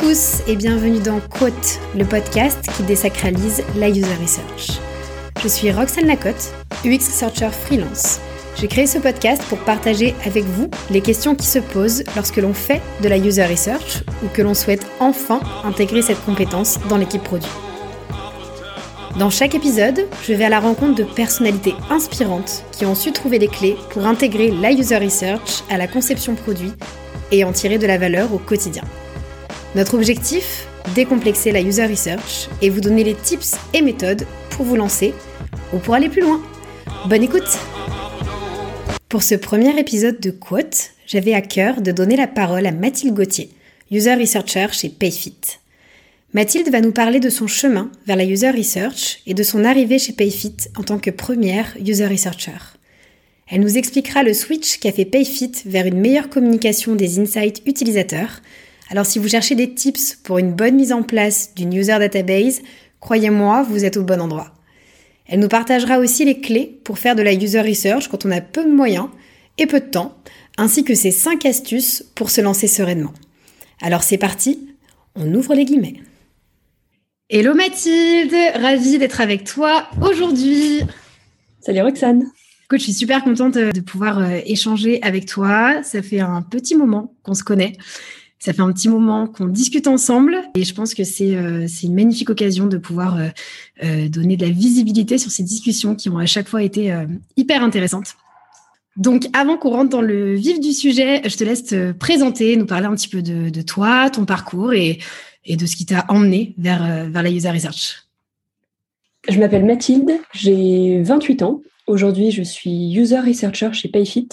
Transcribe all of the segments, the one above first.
tous et bienvenue dans Quote, le podcast qui désacralise la user research. Je suis Roxane Lacotte, UX Researcher freelance. J'ai créé ce podcast pour partager avec vous les questions qui se posent lorsque l'on fait de la user research ou que l'on souhaite enfin intégrer cette compétence dans l'équipe produit. Dans chaque épisode, je vais à la rencontre de personnalités inspirantes qui ont su trouver les clés pour intégrer la user research à la conception produit et en tirer de la valeur au quotidien. Notre objectif Décomplexer la user research et vous donner les tips et méthodes pour vous lancer ou pour aller plus loin. Bonne écoute Pour ce premier épisode de Quote, j'avais à cœur de donner la parole à Mathilde Gauthier, user researcher chez Payfit. Mathilde va nous parler de son chemin vers la user research et de son arrivée chez Payfit en tant que première user researcher. Elle nous expliquera le switch qu'a fait Payfit vers une meilleure communication des insights utilisateurs alors si vous cherchez des tips pour une bonne mise en place d'une user database, croyez-moi, vous êtes au bon endroit. Elle nous partagera aussi les clés pour faire de la user research quand on a peu de moyens et peu de temps, ainsi que ses 5 astuces pour se lancer sereinement. Alors c'est parti, on ouvre les guillemets. Hello Mathilde, ravie d'être avec toi aujourd'hui. Salut Roxane. Écoute, je suis super contente de pouvoir euh, échanger avec toi. Ça fait un petit moment qu'on se connaît ça fait un petit moment qu'on discute ensemble et je pense que c'est euh, une magnifique occasion de pouvoir euh, euh, donner de la visibilité sur ces discussions qui ont à chaque fois été euh, hyper intéressantes. Donc, avant qu'on rentre dans le vif du sujet, je te laisse te présenter, nous parler un petit peu de, de toi, ton parcours et, et de ce qui t'a emmené vers, vers la user research. Je m'appelle Mathilde, j'ai 28 ans. Aujourd'hui, je suis user researcher chez Payfit,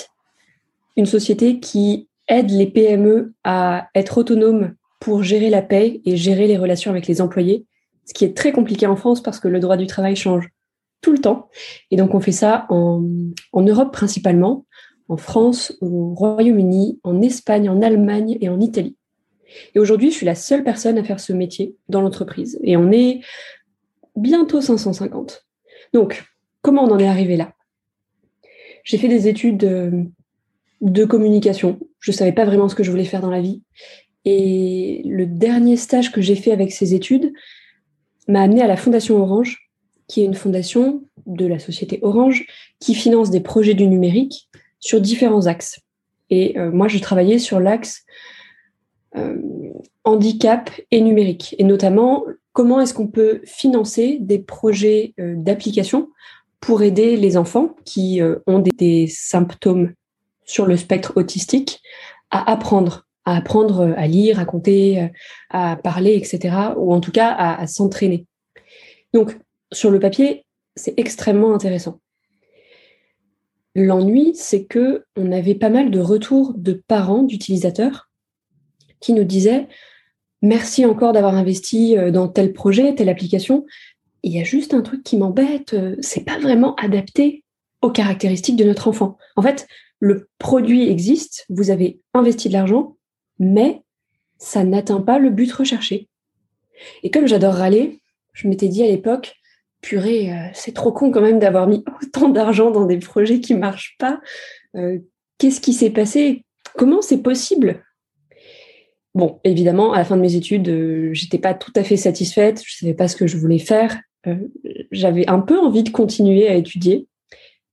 une société qui aide les PME à être autonomes pour gérer la paie et gérer les relations avec les employés, ce qui est très compliqué en France parce que le droit du travail change tout le temps. Et donc on fait ça en, Europe principalement, en France, au Royaume-Uni, en Espagne, en Allemagne et en Italie. Et aujourd'hui, je suis la seule personne à faire ce métier dans l'entreprise. Et on est bientôt 550. Donc, comment on en est arrivé là? J'ai fait des études euh, de communication. Je savais pas vraiment ce que je voulais faire dans la vie. Et le dernier stage que j'ai fait avec ces études m'a amené à la Fondation Orange, qui est une fondation de la société Orange qui finance des projets du numérique sur différents axes. Et euh, moi, je travaillais sur l'axe euh, handicap et numérique, et notamment comment est-ce qu'on peut financer des projets euh, d'application pour aider les enfants qui ont des symptômes sur le spectre autistique à apprendre, à apprendre à lire, à compter, à parler, etc. Ou en tout cas à, s'entraîner. Donc, sur le papier, c'est extrêmement intéressant. L'ennui, c'est que on avait pas mal de retours de parents, d'utilisateurs, qui nous disaient merci encore d'avoir investi dans tel projet, telle application. Il y a juste un truc qui m'embête, c'est pas vraiment adapté aux caractéristiques de notre enfant. En fait, le produit existe, vous avez investi de l'argent, mais ça n'atteint pas le but recherché. Et comme j'adore râler, je m'étais dit à l'époque, purée, euh, c'est trop con quand même d'avoir mis autant d'argent dans des projets qui marchent pas. Euh, Qu'est-ce qui s'est passé? Comment c'est possible? Bon, évidemment, à la fin de mes études, euh, j'étais pas tout à fait satisfaite, je savais pas ce que je voulais faire. Euh, J'avais un peu envie de continuer à étudier,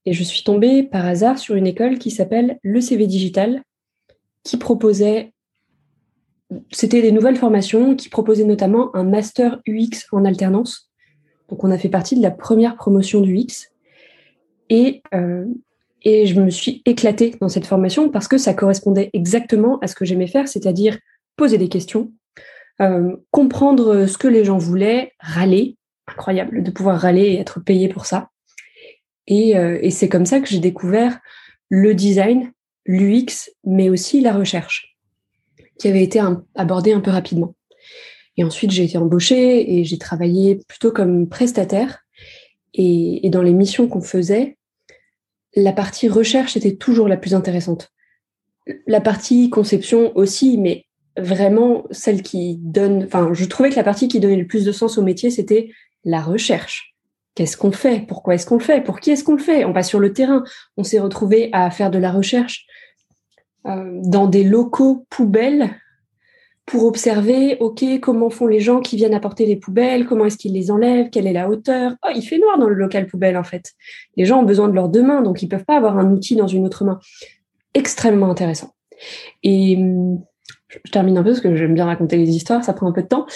et je suis tombée par hasard sur une école qui s'appelle le CV Digital, qui proposait, c'était des nouvelles formations, qui proposait notamment un master UX en alternance. Donc on a fait partie de la première promotion du UX. Et, euh, et je me suis éclatée dans cette formation parce que ça correspondait exactement à ce que j'aimais faire, c'est-à-dire poser des questions, euh, comprendre ce que les gens voulaient, râler, incroyable de pouvoir râler et être payé pour ça. Et, euh, et c'est comme ça que j'ai découvert le design, l'UX, mais aussi la recherche, qui avait été abordée un peu rapidement. Et ensuite, j'ai été embauchée et j'ai travaillé plutôt comme prestataire. Et, et dans les missions qu'on faisait, la partie recherche était toujours la plus intéressante. La partie conception aussi, mais vraiment celle qui donne, enfin, je trouvais que la partie qui donnait le plus de sens au métier, c'était la recherche. Qu'est-ce qu'on fait? Pourquoi est-ce qu'on le fait? Pour qui est-ce qu'on le fait? On va sur le terrain. On s'est retrouvé à faire de la recherche euh, dans des locaux poubelles pour observer, OK, comment font les gens qui viennent apporter les poubelles, comment est-ce qu'ils les enlèvent, quelle est la hauteur? Oh, il fait noir dans le local poubelle, en fait. Les gens ont besoin de leurs deux mains, donc ils peuvent pas avoir un outil dans une autre main. Extrêmement intéressant. Et je termine un peu parce que j'aime bien raconter les histoires, ça prend un peu de temps.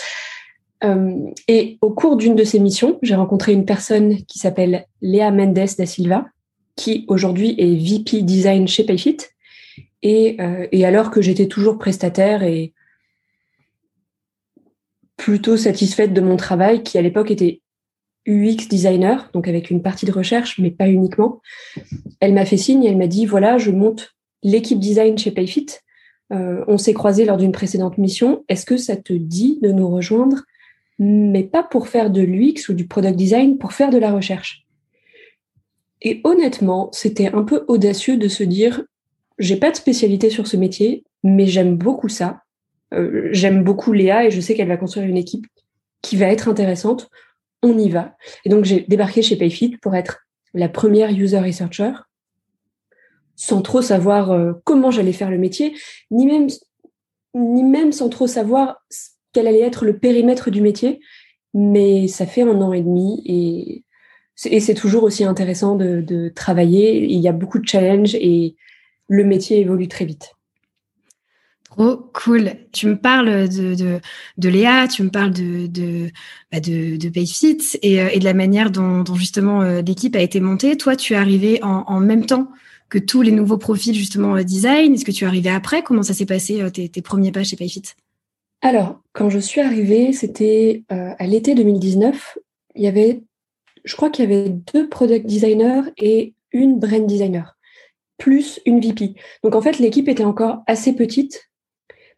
Euh, et au cours d'une de ces missions, j'ai rencontré une personne qui s'appelle Léa Mendes da Silva, qui aujourd'hui est VP Design chez Payfit. Et, euh, et alors que j'étais toujours prestataire et plutôt satisfaite de mon travail, qui à l'époque était UX designer, donc avec une partie de recherche, mais pas uniquement. Elle m'a fait signe et elle m'a dit voilà, je monte l'équipe design chez Payfit. Euh, on s'est croisé lors d'une précédente mission. Est-ce que ça te dit de nous rejoindre, mais pas pour faire de l'UX ou du product design, pour faire de la recherche Et honnêtement, c'était un peu audacieux de se dire j'ai pas de spécialité sur ce métier, mais j'aime beaucoup ça. Euh, j'aime beaucoup Léa et je sais qu'elle va construire une équipe qui va être intéressante. On y va. Et donc, j'ai débarqué chez Payfit pour être la première user researcher, sans trop savoir euh, comment j'allais faire le métier, ni même, ni même sans trop savoir quel allait être le périmètre du métier. Mais ça fait un an et demi et c'est toujours aussi intéressant de, travailler. Il y a beaucoup de challenges et le métier évolue très vite. Trop cool. Tu me parles de, Léa, tu me parles de, de, bah Payfit et, euh, et, de la manière dont, justement euh, l'équipe a été montée. Toi, tu es arrivé en, même temps que tous les nouveaux profils justement euh, design. Est-ce que tu es arrivé après? Comment ça s'est passé tes, tes, premiers pas chez Payfit Alors, quand je suis arrivée, c'était à l'été 2019. Il y avait, je crois qu'il y avait deux product designers et une brand designer plus une VP. Donc en fait, l'équipe était encore assez petite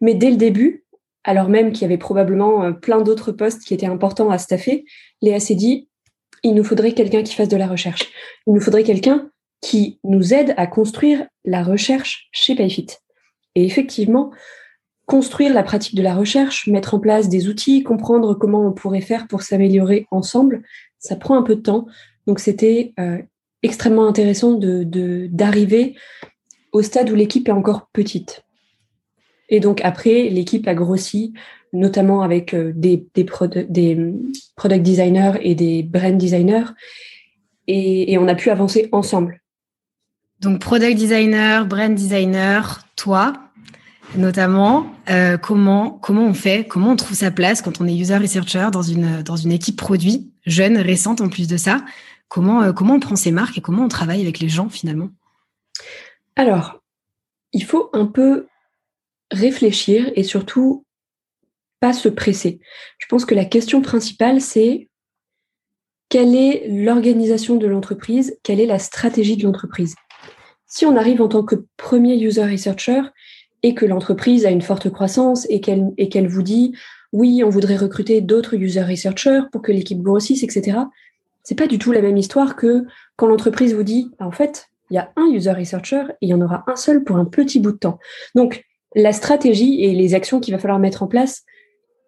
mais dès le début, alors même qu'il y avait probablement euh, plein d'autres postes qui étaient importants à staffer, Léa s'est dit, il nous faudrait quelqu'un qui fasse de la recherche. Il nous faudrait quelqu'un qui nous aide à construire la recherche chez Payfit. Et effectivement, construire la pratique de la recherche, mettre en place des outils, comprendre comment on pourrait faire pour s'améliorer ensemble, ça prend un peu de temps. Donc c'était euh, extrêmement intéressant d'arriver au stade où l'équipe est encore petite. Et donc après, l'équipe a grossi, notamment avec euh, des, mm, product designers et des brand designers. Et, on a pu avancer ensemble. Donc product designer, brand designer, toi notamment, euh, comment on fait, comment on trouve sa place quand on est user researcher dans une dans une équipe produit jeune, récente en plus de ça. Comment euh, comment on prend ses marques et comment on travaille avec les gens finalement? Alors, il faut un peu réfléchir et surtout pas se presser. Je pense que la question principale, c'est quelle est l'organisation de l'entreprise, quelle est la stratégie de l'entreprise? Si on arrive en tant que premier user researcher et que l'entreprise a une forte croissance et qu'elle vous dit oui, on voudrait recruter d'autres user researchers pour que l'équipe grossisse, etc. C'est pas du tout la même histoire que quand l'entreprise vous dit bah, en fait, il y a un user researcher et il y en aura un seul pour un petit bout de temps. Donc, la stratégie et les actions qu'il va falloir mettre en place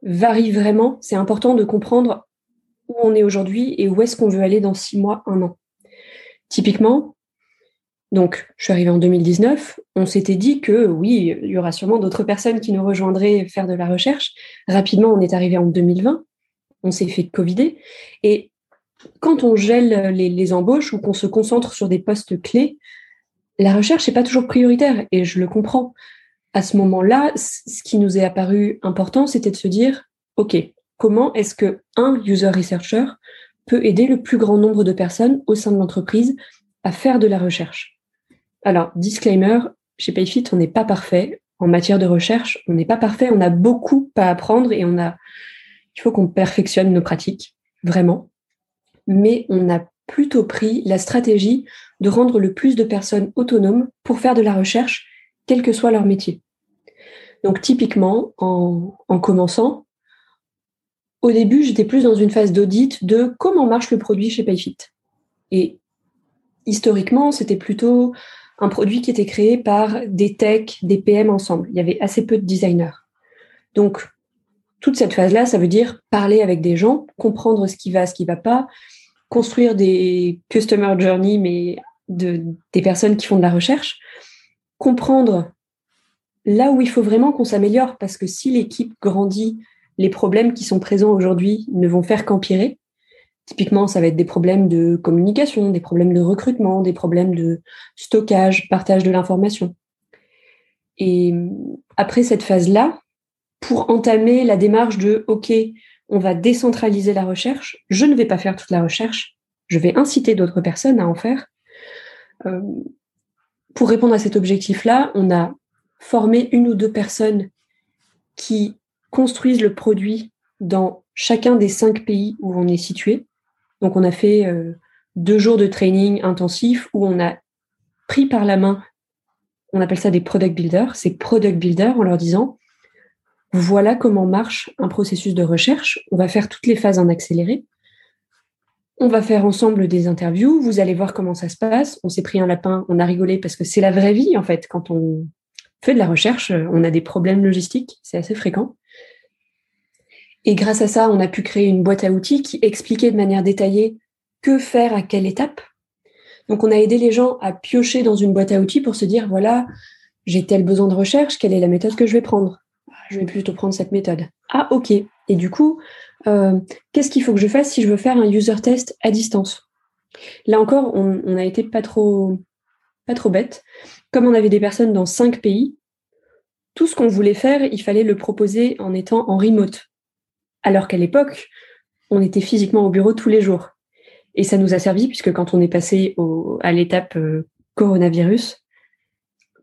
varient vraiment. C'est important de comprendre où on est aujourd'hui et où est-ce qu'on veut aller dans six mois, un an. Typiquement, donc, je suis arrivée en 2019. On s'était dit que oui, il y aura sûrement d'autres personnes qui nous rejoindraient faire de la recherche. Rapidement, on est arrivé en 2020. On s'est fait covider. Et quand on gèle les, embauches ou qu'on se concentre sur des postes clés, la recherche n'est pas toujours prioritaire et je le comprends à ce moment-là, ce qui nous est apparu important, c'était de se dire, OK, comment est-ce que un user researcher peut aider le plus grand nombre de personnes au sein de l'entreprise à faire de la recherche? Alors, disclaimer, chez Payfit, on n'est pas parfait. En matière de recherche, on n'est pas parfait. On a beaucoup à apprendre et on a, il faut qu'on perfectionne nos pratiques, vraiment. Mais on a plutôt pris la stratégie de rendre le plus de personnes autonomes pour faire de la recherche quel que soit leur métier. Donc typiquement, en, commençant, au début, j'étais plus dans une phase d'audit de comment marche le produit chez Payfit. Et historiquement, c'était plutôt un produit qui était créé par des techs, des PM ensemble. Il y avait assez peu de designers. Donc, toute cette phase-là, ça veut dire parler avec des gens, comprendre ce qui va, ce qui va pas, construire des customer journey, mais de, des personnes qui font de la recherche, comprendre là où il faut vraiment qu'on s'améliore, parce que si l'équipe grandit, les problèmes qui sont présents aujourd'hui ne vont faire qu'empirer. Typiquement, ça va être des problèmes de communication, des problèmes de recrutement, des problèmes de stockage, partage de l'information. Et après cette phase-là, pour entamer la démarche de OK, on va décentraliser la recherche, je ne vais pas faire toute la recherche, je vais inciter d'autres personnes à en faire. Euh, pour répondre à cet objectif-là, on a formé une ou deux personnes qui construisent le produit dans chacun des cinq pays où on est situé. Donc on a fait euh, deux jours de training intensif où on a pris par la main, on appelle ça des product builders, ces product builders en leur disant, voilà comment marche un processus de recherche, on va faire toutes les phases en accéléré, on va faire ensemble des interviews, vous allez voir comment ça se passe. On s'est pris un lapin, on a rigolé parce que c'est la vraie vie en fait. Quand on fait de la recherche, on a des problèmes logistiques, c'est assez fréquent. Et grâce à ça, on a pu créer une boîte à outils qui expliquait de manière détaillée que faire à quelle étape. Donc on a aidé les gens à piocher dans une boîte à outils pour se dire, voilà, j'ai tel besoin de recherche, quelle est la méthode que je vais prendre? Je vais plutôt prendre cette méthode. Ah ok. Et du coup, euh, qu'est-ce qu'il faut que je fasse si je veux faire un user test à distance? Là encore, on, a été pas trop, pas trop bête. Comme on avait des personnes dans cinq pays, tout ce qu'on voulait faire, il fallait le proposer en étant en remote. Alors qu'à l'époque, on était physiquement au bureau tous les jours. Et ça nous a servi puisque quand on est passé à l'étape euh, coronavirus,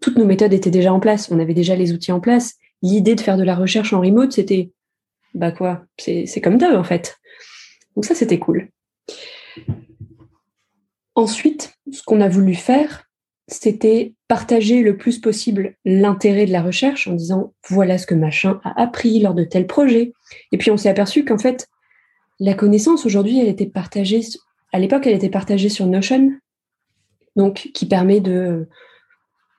toutes nos méthodes étaient déjà en place. On avait déjà les outils en place. L'idée de faire de la recherche en remote, c'était bah quoi, c'est comme d'hab en fait. Donc ça, c'était cool. Ensuite, ce qu'on a voulu faire, c'était partager le plus possible l'intérêt de la recherche en disant voilà ce que machin a appris lors de tel projet. Et puis on s'est aperçu qu'en fait, la connaissance aujourd'hui, elle était partagée, à l'époque, elle était partagée sur Notion, donc qui permet de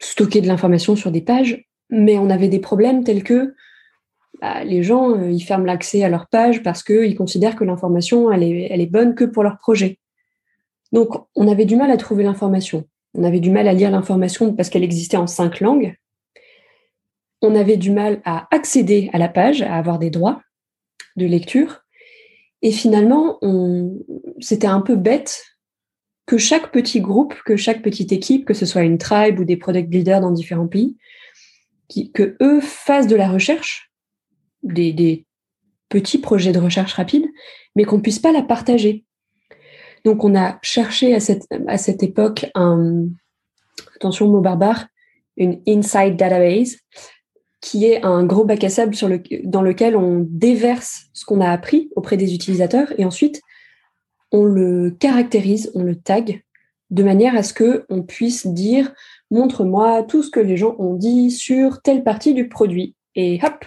stocker de l'information sur des pages, mais on avait des problèmes tels que bah, les gens, euh, ils ferment l'accès à leur page parce qu'ils considèrent que l'information, elle est, elle est bonne que pour leur projet. Donc, on avait du mal à trouver l'information. On avait du mal à lire l'information parce qu'elle existait en cinq langues. On avait du mal à accéder à la page, à avoir des droits de lecture. Et finalement, c'était un peu bête que chaque petit groupe, que chaque petite équipe, que ce soit une tribe ou des product builders dans différents pays, que eux fassent de la recherche des, petits projets de recherche rapide, mais qu'on ne puisse pas la partager. Donc on a cherché à cette, époque un, attention mot barbare, une inside database, qui est un gros bac à sable dans lequel on déverse ce qu'on a appris auprès des utilisateurs et ensuite on le caractérise, on le tag de manière à ce que on puisse dire montre-moi tout ce que les gens ont dit sur telle partie du produit. Et hop,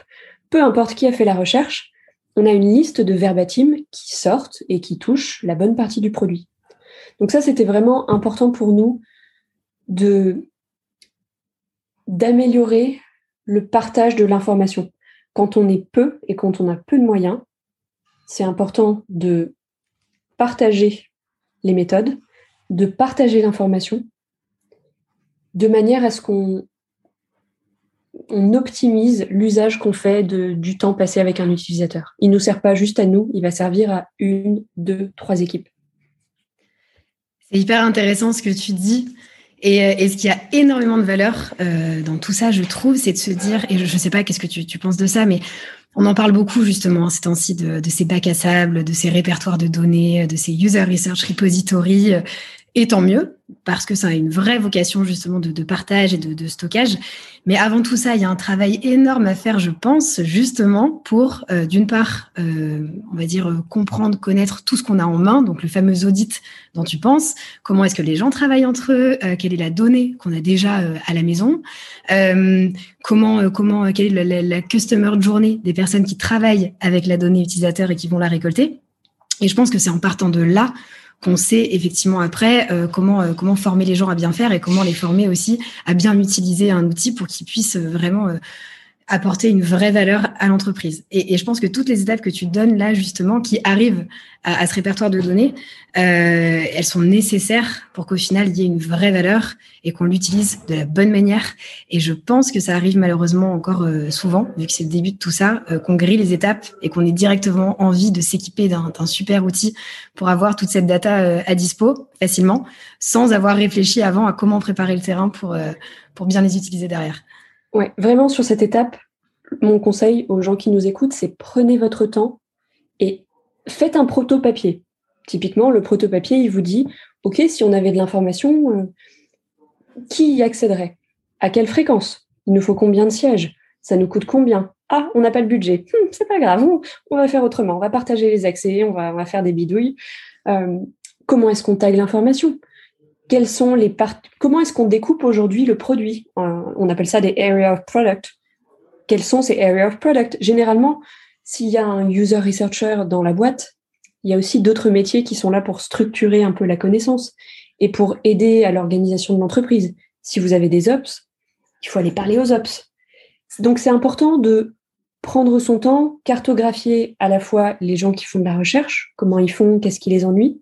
peu importe qui a fait la recherche, on a une liste de verbatim qui sortent et qui touchent la bonne partie du produit. Donc ça, c'était vraiment important pour nous de d'améliorer le partage de l'information. Quand on est peu et quand on a peu de moyens, c'est important de partager les méthodes, de partager l'information, de manière à ce qu'on on optimise l'usage qu'on fait du temps passé avec un utilisateur. Il ne nous sert pas juste à nous, il va servir à une, deux, trois équipes. C'est hyper intéressant ce que tu dis. Et, euh, ce qui a énormément de valeur euh, dans tout ça, je trouve, c'est de se dire, et je ne sais pas qu'est-ce que tu, penses de ça, mais on en parle beaucoup justement ces temps-ci de, de, ces bacs à sable, de ces répertoires de données, de ces user research repositories, et tant mieux, parce que ça a une vraie vocation justement de, partage et de, stockage. Mais avant tout ça, il y a un travail énorme à faire, je pense, justement pour, euh, d'une part, euh, on va dire, euh, comprendre, connaître tout ce qu'on a en main, donc le fameux audit dont tu penses, comment est-ce que les gens travaillent entre eux, quelle est la donnée qu'on a déjà à la maison, comment, comment, quelle est la, la customer journey des personnes qui travaillent avec la donnée utilisateur et qui vont la récolter. Et je pense que c'est en partant de là qu'on sait effectivement après euh, comment euh, comment former les gens à bien faire et comment les former aussi à bien utiliser un outil pour qu'ils puissent euh, vraiment apporter une vraie valeur à l'entreprise. Et, je pense que toutes les étapes que tu donnes là, justement, qui arrivent à, ce répertoire de données, euh, elles sont nécessaires pour qu'au final, il y ait une vraie valeur et qu'on l'utilise de la bonne manière. Et je pense que ça arrive malheureusement encore euh, souvent, vu que c'est le début de tout ça, euh, qu'on grille les étapes et qu'on ait directement envie de s'équiper d'un super outil pour avoir toute cette data à dispo facilement, sans avoir réfléchi avant à comment préparer le terrain pour, pour bien les utiliser derrière. Ouais, vraiment sur cette étape, mon conseil aux gens qui nous écoutent, c'est prenez votre temps et faites un proto-papier. Typiquement, le proto-papier, il vous dit, OK, si on avait de l'information, euh, qui y accéderait? À quelle fréquence? Il nous faut combien de sièges? Ça nous coûte combien? Ah, on n'a pas le budget. Hum, c'est pas grave, on, va faire autrement. On va partager les accès, on va, faire des bidouilles. Euh, comment est-ce qu'on tague l'information? Comment est-ce qu'on découpe aujourd'hui le produit? On appelle ça des area of product. Quels sont ces area of product? Généralement, s'il y a un user researcher dans la boîte, il y a aussi d'autres métiers qui sont là pour structurer un peu la connaissance et pour aider à l'organisation de l'entreprise. Si vous avez des ops, il faut aller parler aux ops. Donc c'est important de prendre son temps, cartographier à la fois les gens qui font de la recherche, comment ils font, qu'est-ce qui les ennuie,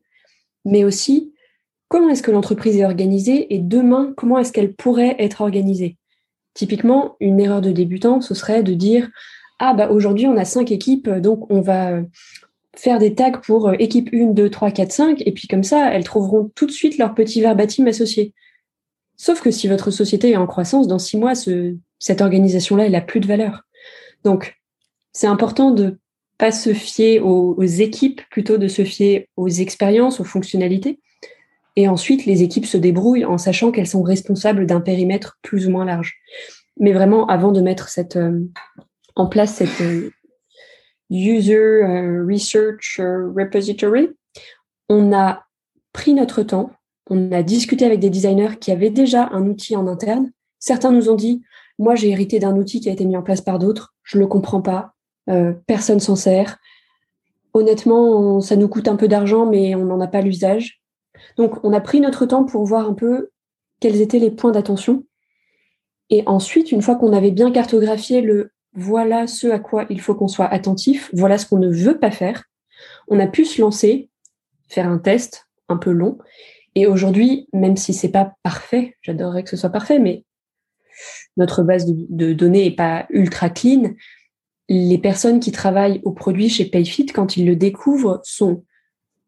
mais aussi comment est-ce que l'entreprise est organisée et demain, comment est-ce qu'elle pourrait être organisée? Typiquement, une erreur de débutant, ce serait de dire Ah, bah aujourd'hui, on a cinq équipes, donc on va faire des tags pour euh, équipe 1, 2, 3, 4, 5, et puis comme ça, elles trouveront tout de suite leur petit verbatim associé. Sauf que si votre société est en croissance, dans six mois, cette organisation-là, elle a plus de valeur. Donc, c'est important de pas se fier aux équipes, plutôt de se fier aux expériences, aux fonctionnalités. Et ensuite, les équipes se débrouillent en sachant qu'elles sont responsables d'un périmètre plus ou moins large. Mais vraiment, avant de mettre euh, en place cette euh, User euh, Research Repository, on a pris notre temps, on a discuté avec des designers qui avaient déjà un outil en interne. Certains nous ont dit, moi j'ai hérité d'un outil qui a été mis en place par d'autres, je ne le comprends pas, personne s'en sert. Honnêtement, ça nous coûte un peu d'argent, mais on n'en a pas l'usage. Donc, on a pris notre temps pour voir un peu quels étaient les points d'attention. Et ensuite, une fois qu'on avait bien cartographié le voilà ce à quoi il faut qu'on soit attentif, voilà ce qu'on ne veut pas faire, on a pu se lancer, faire un test un peu long. Et aujourd'hui, même si c'est pas parfait, j'adorerais que ce soit parfait, mais notre base de, données est pas ultra clean. Les personnes qui travaillent au produit chez Payfit, quand ils le découvrent, sont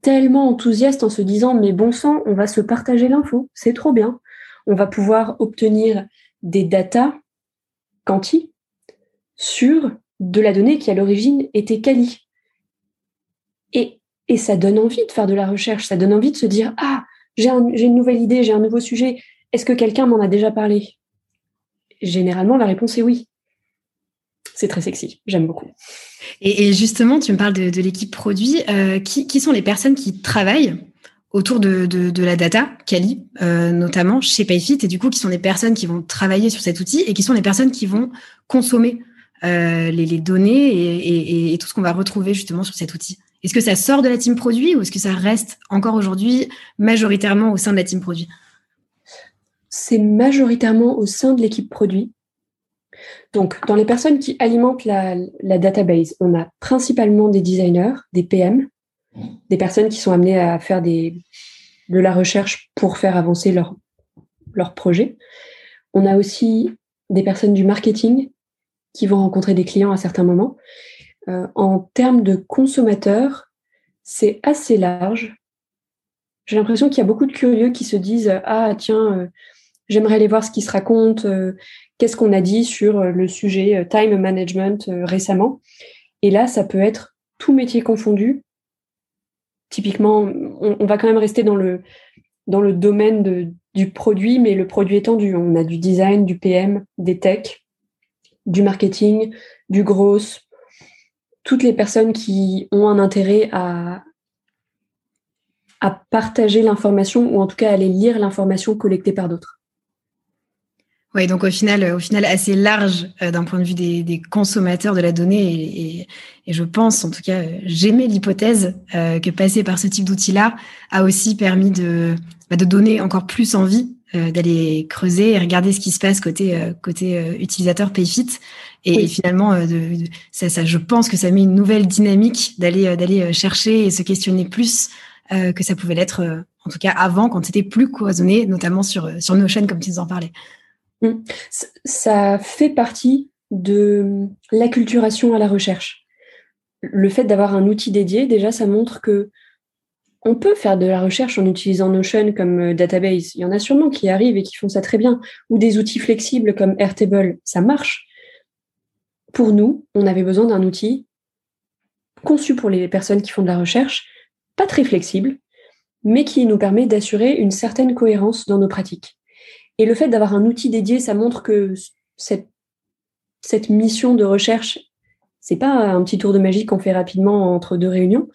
tellement enthousiaste en se disant mais bon sang, on va se partager l'info, c'est trop bien. On va pouvoir obtenir des datas quanti sur de la donnée qui à l'origine était quali. Et, et ça donne envie de faire de la recherche, ça donne envie de se dire ah, j'ai une nouvelle idée, j'ai un nouveau sujet, est-ce que quelqu'un m'en a déjà parlé? Généralement, la réponse est oui c'est très sexy. J'aime beaucoup. Et, justement, tu me parles de, l'équipe produit. Euh, qui, sont les personnes qui travaillent autour de, la data, Kali, euh, notamment chez Payfit, et du coup, qui sont les personnes qui vont travailler sur cet outil et qui sont les personnes qui vont consommer euh, les, données et, tout ce qu'on va retrouver justement sur cet outil. Est-ce que ça sort de la team produit ou est-ce que ça reste encore aujourd'hui majoritairement au sein de la team produit? C'est majoritairement au sein de l'équipe produit. Donc, dans les personnes qui alimentent la, database, on a principalement des designers, des PM, des personnes qui sont amenées à faire des, de la recherche pour faire avancer leur, leur projet. On a aussi des personnes du marketing qui vont rencontrer des clients à certains moments. Euh, en termes de consommateurs, c'est assez large. J'ai l'impression qu'il y a beaucoup de curieux qui se disent Ah, tiens, euh, j'aimerais aller voir ce qui se raconte, euh, qu'est-ce qu'on a dit sur euh, le sujet euh, time management euh, récemment. Et là, ça peut être tout métier confondu. Typiquement, on, va quand même rester dans le, dans le domaine du produit, mais le produit étendu. On a du design, du PM, des tech, du marketing, du gros, toutes les personnes qui ont un intérêt à, à partager l'information ou en tout cas à aller lire l'information collectée par d'autres. Oui, donc au final, au final assez large euh, d'un point de vue des, consommateurs de la donnée. Et, je pense, en tout cas, j'aimais l'hypothèse euh, que passer par ce type d'outil-là a aussi permis de, bah, de donner encore plus envie euh, d'aller creuser et regarder ce qui se passe côté, côté utilisateur PayFit Et, finalement, ça, je pense que ça met une nouvelle dynamique d'aller d'aller chercher et se questionner plus que ça pouvait l'être, en tout cas avant, quand c'était plus cloisonné, notamment sur, sur Notion, comme tu nous en parlais. Mmh. Ça fait partie de l'acculturation à la recherche. Le fait d'avoir un outil dédié, déjà, ça montre que on peut faire de la recherche en utilisant Notion comme euh, database. Il y en a sûrement qui arrivent et qui font ça très bien. Ou des outils flexibles comme Airtable, ça marche. Pour nous, on avait besoin d'un outil conçu pour les personnes qui font de la recherche, pas très flexible, mais qui nous permet d'assurer une certaine cohérence dans nos pratiques. Et le fait d'avoir un outil dédié, ça montre que cette, cette mission de recherche, c'est pas un petit tour de magie qu'on fait rapidement entre deux réunions.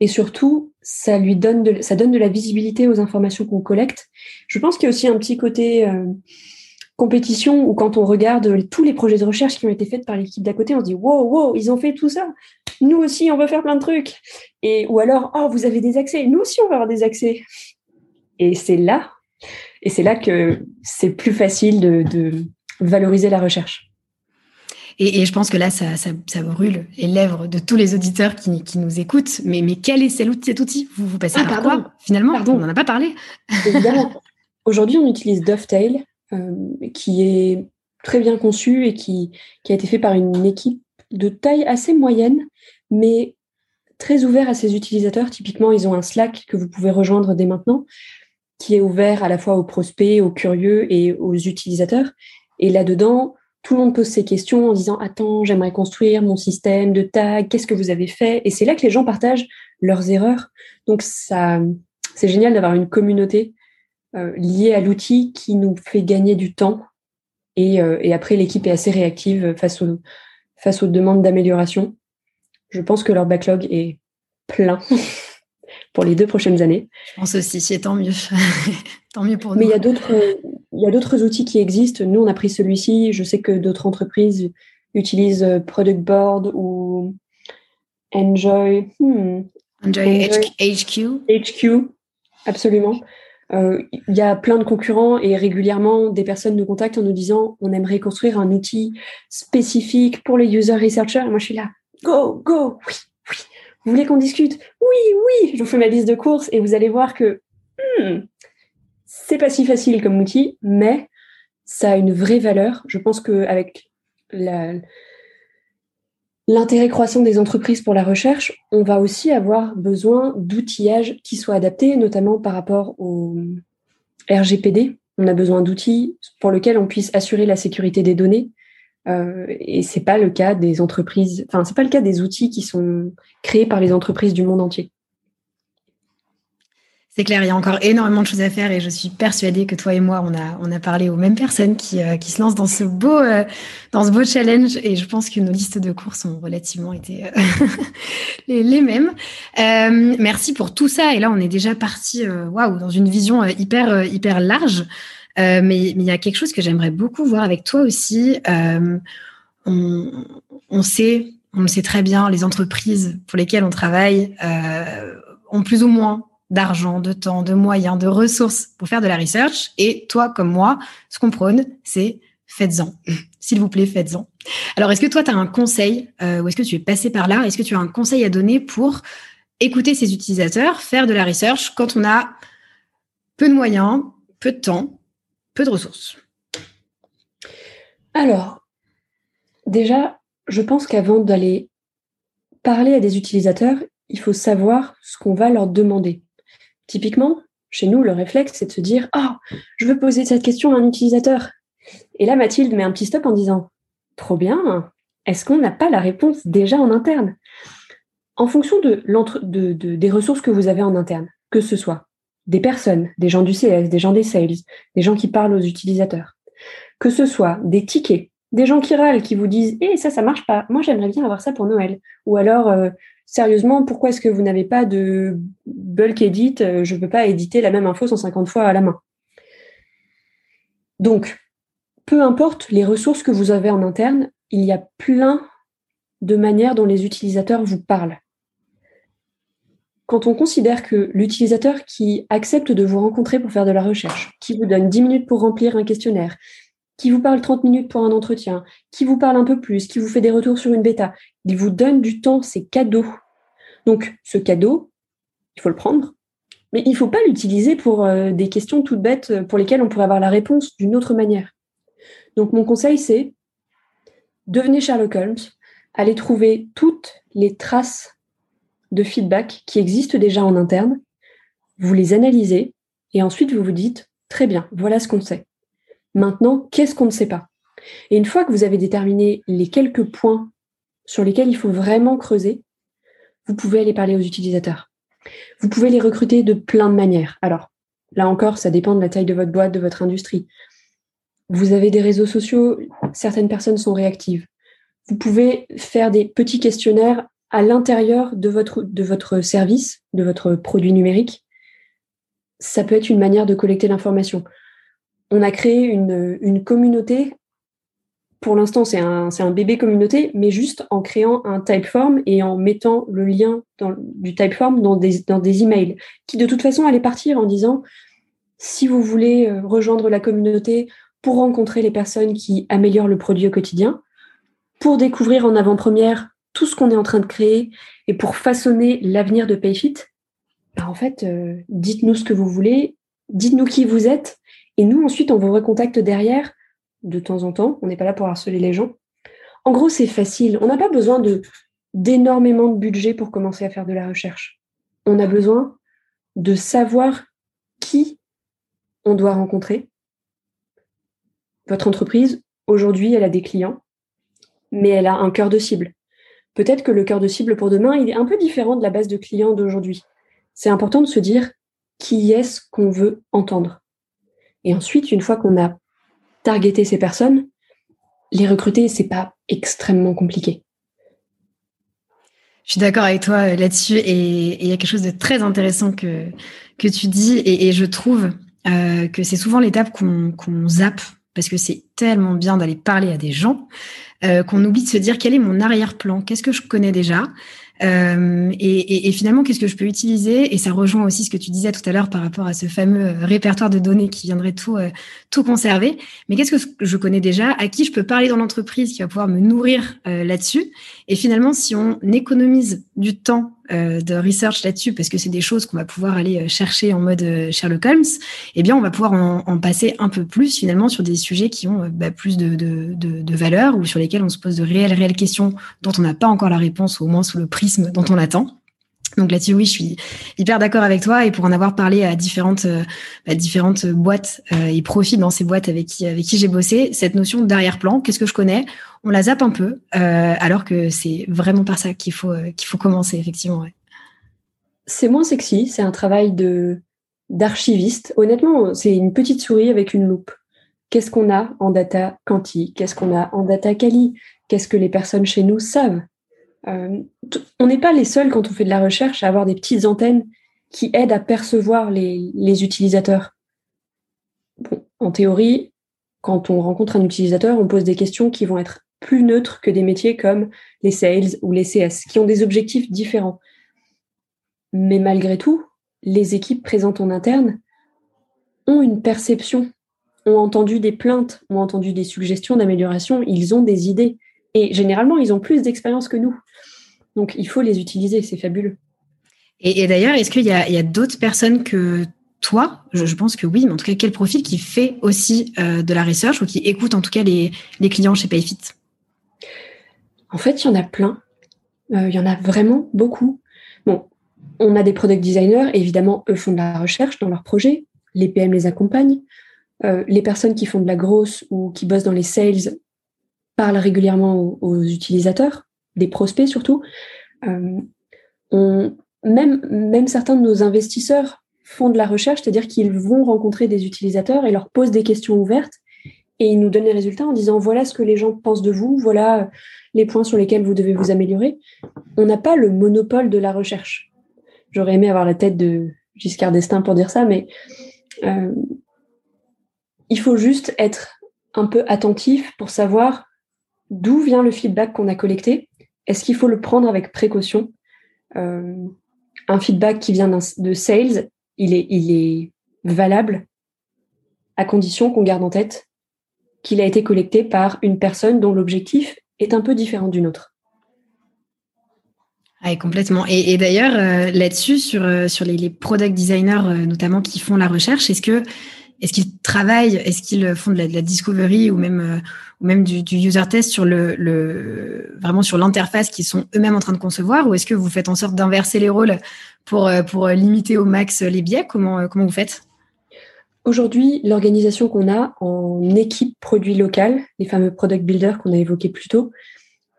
Et surtout, ça lui donne de, ça donne de la visibilité aux informations qu'on collecte. Je pense qu'il y a aussi un petit côté euh, compétition où quand on regarde tous les projets de recherche qui ont été faits par l'équipe d'à côté, on se dit wow, wow, ils ont fait tout ça. Nous aussi, on veut faire plein de trucs. Et ou alors, oh, vous avez des accès. Nous aussi, on va avoir des accès. Et c'est là et c'est là que c'est plus facile de, valoriser la recherche. Et, je pense que là, ça, brûle les lèvres de tous les auditeurs qui, nous écoutent. Mais, mais quel est cet outil vous, vous passez ah, par quoi Finalement, on n'en a pas parlé. Évidemment. Aujourd'hui, on utilise Dovetail, euh, qui est très bien conçu et qui, qui a été fait par une équipe de taille assez moyenne, mais très ouvert à ses utilisateurs. Typiquement, ils ont un Slack que vous pouvez rejoindre dès maintenant qui est ouvert à la fois aux prospects, aux curieux et aux utilisateurs. Et là-dedans, tout le monde pose ses questions en disant Attends, j'aimerais construire mon système de tag, qu'est-ce que vous avez fait? Et c'est là que les gens partagent leurs erreurs. Donc, ça, c'est génial d'avoir une communauté euh, liée à l'outil qui nous fait gagner du temps. Et, euh, et après, l'équipe est assez réactive face aux, face aux demandes d'amélioration. Je pense que leur backlog est plein. pour les deux prochaines années. Je pense aussi, c'est tant mieux. tant mieux pour nous. Mais il y a d'autres, il y a d'autres outils qui existent. Nous, on a pris celui-ci. Je sais que d'autres entreprises utilisent euh, Product Board ou Enjoy. Hmm. Enjoy, HQ. HQ, absolument. Euh, il y a plein de concurrents et régulièrement des personnes nous contactent en nous disant on aimerait construire un outil spécifique pour les user researchers. moi, je suis là, go, go, oui, vous voulez qu'on discute? Oui, oui, je vous fais ma liste de courses et vous allez voir que hmm, c'est pas si facile comme outil, mais ça a une vraie valeur. Je pense qu'avec l'intérêt croissant des entreprises pour la recherche, on va aussi avoir besoin d'outillages qui soient adaptés, notamment par rapport au RGPD. On a besoin d'outils pour lesquels on puisse assurer la sécurité des données, euh, et c'est pas le cas des entreprises, enfin c'est pas le cas des outils qui sont créés par les entreprises du monde entier. C'est clair, il y a encore énormément de choses à faire et je suis persuadée que toi et moi, on a, on a parlé aux mêmes personnes qui, euh, qui se lancent dans ce, beau, euh, dans ce beau challenge et je pense que nos listes de cours ont relativement été les, les, mêmes. merci pour tout ça et là, on est déjà parti waouh, dans une vision hyper, hyper large. Euh, mais il y a quelque chose que j'aimerais beaucoup voir avec toi aussi. Euh, on, sait, on le sait très bien, les entreprises pour lesquelles on travaille euh, ont plus ou moins d'argent, de temps, de moyens, de ressources pour faire de la research. Et toi, comme moi, ce qu'on prône, c'est faites-en. S'il vous plaît, faites-en. Alors, est-ce que toi, tu as un conseil ou est-ce que tu es passé par là? Est-ce que tu as un conseil à donner pour écouter ces utilisateurs, faire de la research quand on a peu de moyens, peu de temps de ressources Alors, déjà, je pense qu'avant d'aller parler à des utilisateurs, il faut savoir ce qu'on va leur demander. Typiquement, chez nous, le réflexe, c'est de se dire Ah, je veux poser cette question à un utilisateur. Et là, Mathilde met un petit stop en disant Trop bien, est-ce qu'on n'a pas la réponse déjà en interne? En fonction de, de, des ressources que vous avez en interne, que ce soit des personnes, des gens du CS, des gens des sales, des gens qui parlent aux utilisateurs. Que ce soit des tickets, des gens qui râlent, qui vous disent Eh, ça, ça marche pas. Moi, j'aimerais bien avoir ça pour Noël. Ou alors, euh, sérieusement, pourquoi est-ce que vous n'avez pas de bulk edit euh, Je ne peux pas éditer la même info 150 fois à la main? Donc, peu importe les ressources que vous avez en interne, il y a plein de manières dont les utilisateurs vous parlent quand on considère que l'utilisateur qui accepte de vous rencontrer pour faire de la recherche, qui vous donne 10 minutes pour remplir un questionnaire, qui vous parle 30 minutes pour un entretien, qui vous parle un peu plus, qui vous fait des retours sur une bêta. Il vous donne du temps, c'est cadeau. Donc, ce cadeau, il faut le prendre, mais il ne faut pas l'utiliser pour euh, des questions toutes bêtes euh, pour lesquelles on pourrait avoir la réponse d'une autre manière. Donc, mon conseil, c'est devenez Sherlock Holmes, allez trouver toutes les traces de feedback qui existent déjà en interne, vous les analysez, et ensuite vous vous dites, très bien, voilà ce qu'on sait. Maintenant, qu'est-ce qu'on ne sait pas? Et une fois que vous avez déterminé les quelques points sur lesquels il faut vraiment creuser, vous pouvez aller parler aux utilisateurs. Vous pouvez les recruter de plein de manières. Alors, là encore, ça dépend de la taille de votre boîte, de votre industrie. Vous avez des réseaux sociaux, certaines personnes sont réactives. Vous pouvez faire des petits questionnaires à l'intérieur de votre, service, de votre produit numérique. Ça peut être une manière de collecter l'information on a créé une, communauté. Pour l'instant, c'est un, bébé communauté, mais juste en créant un typeform et en mettant le lien du typeform dans des, dans des emails, qui de toute façon allaient partir en disant si vous voulez euh, rejoindre la communauté pour rencontrer les personnes qui améliorent le produit au quotidien, pour découvrir en avant-première tout ce qu'on est en train de créer et pour façonner l'avenir de Payfit, bah, en fait, euh, dites-nous ce que vous voulez, dites-nous qui vous êtes et nous, ensuite, on vous recontacte derrière, de temps en temps. On n'est pas là pour harceler les gens. En gros, c'est facile. On n'a pas besoin d'énormément de budget pour commencer à faire de la recherche. On a besoin de savoir qui on doit rencontrer. Votre entreprise, aujourd'hui, elle a des clients, mais elle a un cœur de cible. Peut-être que le cœur de cible pour demain, il est un peu différent de la base de clients d'aujourd'hui. C'est important de se dire qui est-ce qu'on veut entendre. Et ensuite, une fois qu'on a targeté ces personnes, les recruter, c'est pas extrêmement compliqué. Je suis d'accord avec toi euh, là-dessus et il y a quelque chose de très intéressant que, tu dis et, je trouve euh, que c'est souvent l'étape qu'on zappe parce que c'est tellement bien d'aller parler à des gens euh, qu'on oublie de se dire quel est mon arrière-plan, qu'est-ce que je connais déjà euh, et, finalement, qu'est-ce que je peux utiliser Et ça rejoint aussi ce que tu disais tout à l'heure par rapport à ce fameux euh, répertoire de données qui viendrait tout, tout conserver. Mais qu'est-ce que je connais déjà À qui je peux parler dans l'entreprise qui va pouvoir me nourrir là-dessus? Et finalement, si on économise du temps euh, de research là-dessus parce que c'est des choses qu'on va pouvoir aller euh, chercher en mode euh, Sherlock Holmes, eh bien, on va pouvoir en, passer un peu plus finalement sur des sujets qui ont bah, plus de, de, de, valeur ou sur lesquels on se pose de réelles, réelles questions dont on n'a pas encore la réponse, au moins sous le prisme dont on attend. Donc là-dessus, oui, je suis hyper d'accord avec toi. Et pour en avoir parlé à différentes, bah, différentes boîtes et profils dans ces boîtes avec qui, avec qui j'ai bossé, cette notion d'arrière-plan, qu'est-ce que je connais? On la zappe un peu, euh, alors que c'est vraiment par ça qu'il faut, euh, qu'il faut commencer, effectivement. C'est moins sexy, c'est un travail de d'archiviste. Honnêtement, c'est une petite souris avec une loupe. Qu'est-ce qu'on a en data quanti? Qu'est-ce qu'on a en data quali? Qu'est-ce que les personnes chez nous savent? Euh, On n'est pas les seuls quand on fait de la recherche à avoir des petites antennes qui aident à percevoir les, utilisateurs. en théorie, quand on rencontre un utilisateur, on pose des questions qui vont être plus neutres que des métiers comme les sales ou les CS, qui ont des objectifs différents. Mais malgré tout, les équipes présentes en interne ont une perception, ont entendu des plaintes, ont entendu des suggestions d'amélioration, ils ont des idées. Et généralement, ils ont plus d'expérience que nous. Donc, il faut les utiliser, c'est fabuleux. Et, d'ailleurs, est-ce qu'il y a, d'autres personnes que toi? Je, pense que oui, mais en tout cas, quel profil qui fait aussi euh, de la research ou qui écoute en tout cas les, les clients chez Payfit? En fait, il y en a plein. Euh, il y en a vraiment beaucoup. Bon, on a des product designers, évidemment, eux font de la recherche dans leurs projets. Les PM les accompagnent. Euh, les personnes qui font de la grosse ou qui bossent dans les sales parlent régulièrement aux, utilisateurs, des prospects surtout. Euh, même, certains de nos investisseurs font de la recherche, c'est-à-dire qu'ils vont rencontrer des utilisateurs et leur posent des questions ouvertes et ils nous donnent les résultats en disant voilà ce que les gens pensent de vous, voilà les points sur lesquels vous devez vous améliorer. On n'a pas le monopole de la recherche. J'aurais aimé avoir la tête de Giscard d'Estaing pour dire ça, mais euh, il faut juste être un peu attentif pour savoir d'où vient le feedback qu'on a collecté. Est-ce qu'il faut le prendre avec précaution? Euh, Un feedback qui vient de sales, il est, il est valable à condition qu'on garde en tête qu'il a été collecté par une personne dont l'objectif est un peu différent d'une autre. Oui, complètement. Et, d'ailleurs, euh, là-dessus, sur, euh, sur les, product designers notamment qui font la recherche, est-ce que est-ce qu'ils travaillent, est-ce qu'ils font de la, discovery ou même même du, user test sur le, vraiment sur l'interface qu'ils sont eux-mêmes en train de concevoir, ou est-ce que vous faites en sorte d'inverser les rôles pour pour limiter au max les biais? Comment comment vous faites? Aujourd'hui, l'organisation qu'on a en équipe produit local, les fameux product builders qu'on a évoqués plus tôt,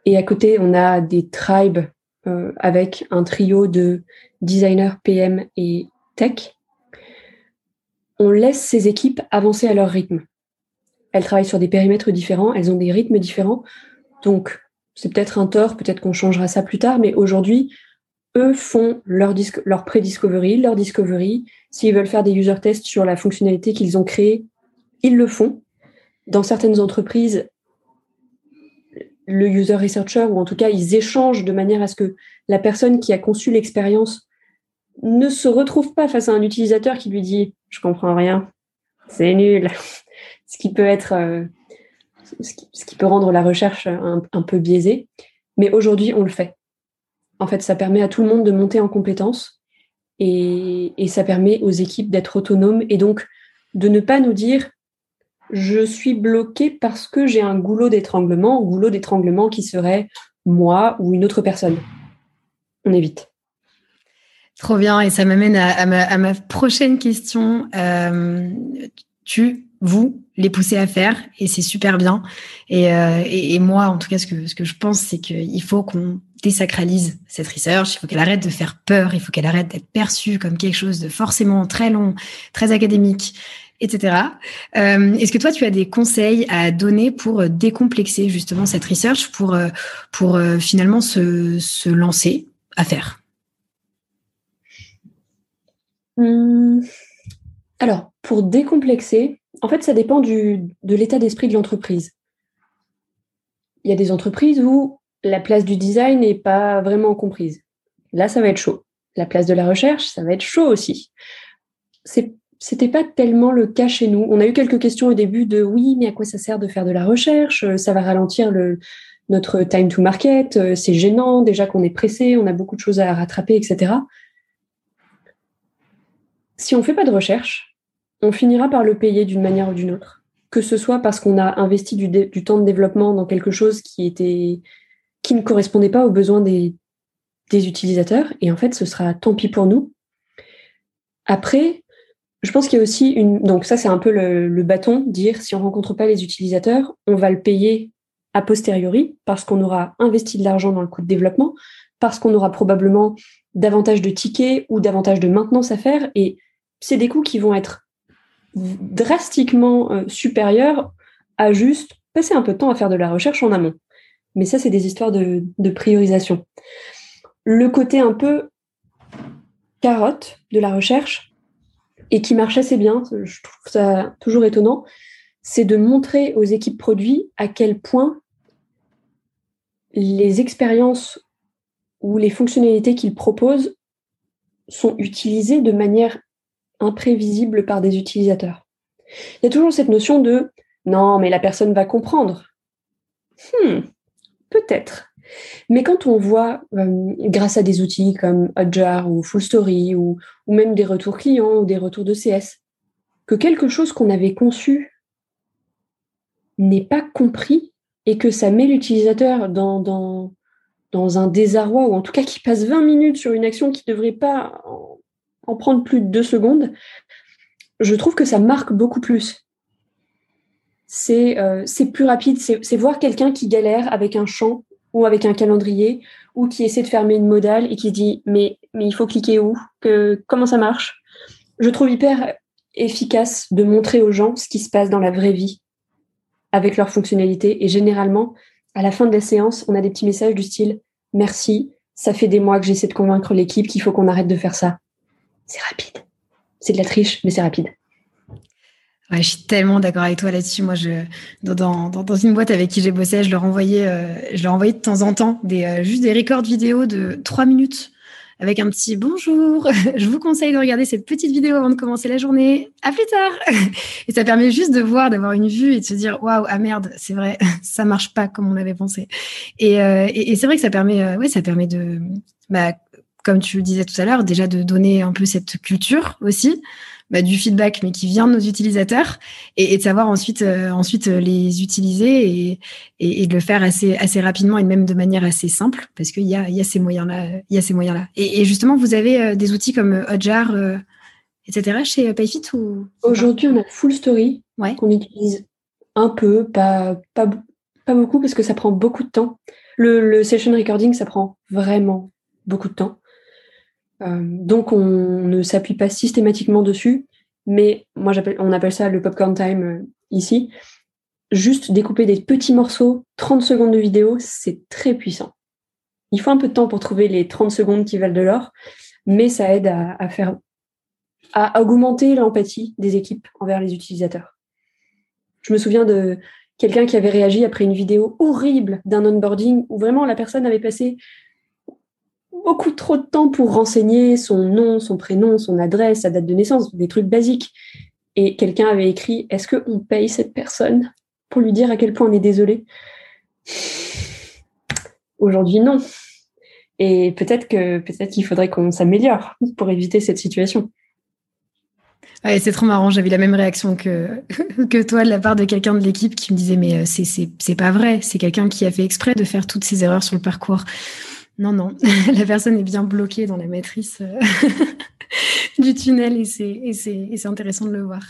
et à côté, on a des tribes euh, avec un trio de designers, PM et tech, on laisse ces équipes avancer à leur rythme. Elles travaillent sur des périmètres différents, elles ont des rythmes différents. Donc, c'est peut-être un tort, peut-être qu'on changera ça plus tard, mais aujourd'hui, eux font leur, leur pré-discovery, leur discovery. S'ils veulent faire des user tests sur la fonctionnalité qu'ils ont créée, ils le font. Dans certaines entreprises, le user researcher, ou en tout cas, ils échangent de manière à ce que la personne qui a conçu l'expérience ne se retrouve pas face à un utilisateur qui lui dit je comprends rien, c'est nul, ce qui peut être euh, ce, qui, peut rendre la recherche un, peu biaisée. Mais aujourd'hui, on le fait. En fait, ça permet à tout le monde de monter en compétences et, et ça permet aux équipes d'être autonomes et donc de ne pas nous dire je suis bloqué parce que j'ai un goulot d'étranglement, goulot d'étranglement qui serait moi ou une autre personne. On évite. Trop bien, et ça m'amène à, ma, prochaine question. Euh, tu, vous, les poussez à faire, et c'est super bien. Euh, et, moi, en tout cas, ce que, ce que je pense, c'est qu'il faut qu'on désacralise cette research, il faut qu'elle arrête de faire peur, il faut qu'elle arrête d'être perçue comme quelque chose de forcément très long, très académique, etc. Euh, est-ce que toi, tu as des conseils à donner pour euh, décomplexer justement cette research, pour, euh, pour finalement se, se lancer à faire? Hum, Alors, pour décomplexer, en fait, ça dépend du, de l'état d'esprit de l'entreprise. Il y a des entreprises où la place du design n'est pas vraiment comprise. Là, ça va être chaud. La place de la recherche, ça va être chaud aussi. C'est c'était pas tellement le cas chez nous. On a eu quelques questions au début de oui, mais à quoi ça sert de faire de la recherche? Ça va ralentir le, notre time to market, c'est gênant déjà qu'on est pressé, on a beaucoup de choses à rattraper, etc. Si on fait pas de recherche, on finira par le payer d'une manière ou d'une autre. Que ce soit parce qu'on a investi du, temps de développement dans quelque chose qui était qui ne correspondait pas aux besoins des, utilisateurs, et en fait, ce sera tant pis pour nous. Après, je pense qu'il y a aussi une. Donc, ça, c'est un peu le, bâton, dire si on ne rencontre pas les utilisateurs, on va le payer a posteriori parce qu'on aura investi de l'argent dans le coût de développement, parce qu'on aura probablement davantage de tickets ou davantage de maintenance à faire. Et c'est des coûts qui vont être drastiquement euh, supérieurs à juste passer un peu de temps à faire de la recherche en amont. Mais ça, c'est des histoires de, de priorisation. Le côté un peu carotte de la recherche, et qui marche assez bien, je trouve ça toujours étonnant, c'est de montrer aux équipes produits à quel point les expériences ou les fonctionnalités qu'ils proposent sont utilisées de manière imprévisible par des utilisateurs. Il y a toujours cette notion de non, mais la personne va comprendre. Hmm, peut-être. Mais quand on voit, euh, grâce à des outils comme Hotjar ou Full Story ou, même des retours clients ou des retours de CS, que quelque chose qu'on avait conçu n'est pas compris et que ça met l'utilisateur dans, dans, dans, un désarroi ou en tout cas qui passe 20 minutes sur une action qui ne devrait pas prendre plus de deux secondes, je trouve que ça marque beaucoup plus. C'est euh, plus rapide, c'est voir quelqu'un qui galère avec un champ ou avec un calendrier ou qui essaie de fermer une modale et qui dit mais, mais il faut cliquer où? Que, Comment ça marche? Je trouve hyper efficace de montrer aux gens ce qui se passe dans la vraie vie avec leurs fonctionnalités. Et généralement, à la fin de la séance, on a des petits messages du style Merci, ça fait des mois que j'essaie de convaincre l'équipe qu'il faut qu'on arrête de faire ça. C'est rapide. C'est de la triche, mais c'est rapide. Je suis tellement d'accord avec toi là-dessus. Moi, je dans, une boîte avec qui j'ai bossé, je leur envoyais, euh, je de temps en temps des euh, juste des records vidéo de trois minutes avec un petit bonjour. Je vous conseille de regarder cette petite vidéo avant de commencer la journée. À plus tard. Et ça permet juste de voir, d'avoir une vue et de se dire waouh, ah merde, c'est vrai, ça marche pas comme on l'avait pensé. Et, euh, et, c'est vrai que ça permet, ouais, ça permet de, bah, comme tu le disais tout à l'heure, déjà de donner un peu cette culture aussi bah, du feedback, mais qui vient de nos utilisateurs, et, de savoir ensuite, euh, ensuite euh, les utiliser et, et, de le faire assez, assez rapidement et même de manière assez simple, parce qu'il y a, y a ces moyens-là. Il y a ces moyens-là. Et, justement, vous avez euh, des outils comme Hotjar, etc. chez PayFit ou Aujourd'hui, on a Full Story ouais. qu'on utilise un peu, pas, pas, pas beaucoup, parce que ça prend beaucoup de temps. Le, le session recording, ça prend vraiment beaucoup de temps. Euh, donc on ne s'appuie pas systématiquement dessus, mais moi on appelle ça le popcorn time euh, ici. Juste découper des petits morceaux, 30 secondes de vidéo, c'est très puissant. Il faut un peu de temps pour trouver les 30 secondes qui valent de l'or, mais ça aide à, faire à augmenter l'empathie des équipes envers les utilisateurs. Je me souviens de quelqu'un qui avait réagi après une vidéo horrible d'un onboarding où vraiment la personne avait passé beaucoup trop de temps pour renseigner son nom, son prénom, son adresse, sa date de naissance, des trucs basiques. Et quelqu'un avait écrit Est-ce qu'on paye cette personne pour lui dire à quel point on est désolé? Aujourd'hui, non. Et peut-être que peut-être qu'il faudrait qu'on s'améliore pour éviter cette situation. c'est trop marrant. J'avais la même réaction que, que toi de la part de quelqu'un de l'équipe qui me disait Mais euh, c'est pas vrai. C'est quelqu'un qui a fait exprès de faire toutes ces erreurs sur le parcours. Non, non, la personne est bien bloquée dans la matrice euh, du tunnel et c'est intéressant de le voir.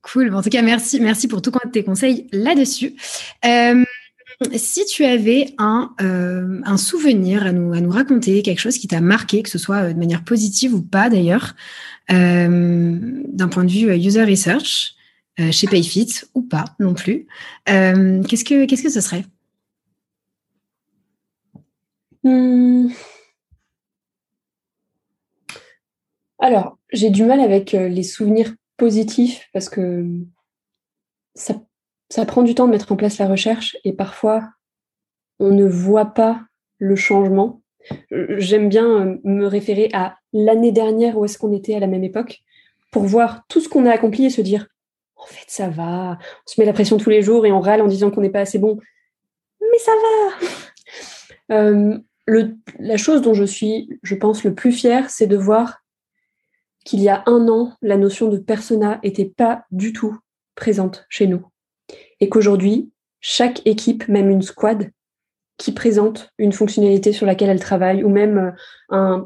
Cool. En tout cas, merci, merci pour tout tes conseils là-dessus. Euh, si tu avais un, euh, souvenir à nous, raconter, quelque chose qui t'a marqué, que ce soit de manière positive ou pas d'ailleurs, d'un point de vue user research, chez PayFit ou pas non plus, qu'est-ce que qu'est-ce que ce serait? Hmm. Alors, j'ai du mal avec euh, les souvenirs positifs parce que ça, prend du temps de mettre en place la recherche et parfois on ne voit pas le changement. J'aime bien euh, me référer à l'année dernière où est-ce qu'on était à la même époque pour voir tout ce qu'on a accompli et se dire en fait ça va, on se met la pression tous les jours et on râle en disant qu'on n'est pas assez bon, mais ça va. Euh, la chose dont je suis, je pense, le plus fière, c'est de voir qu'il y a un an, la notion de persona n'était pas du tout présente chez nous. Et qu'aujourd'hui, chaque équipe, même une squad, qui présente une fonctionnalité sur laquelle elle travaille, ou même euh,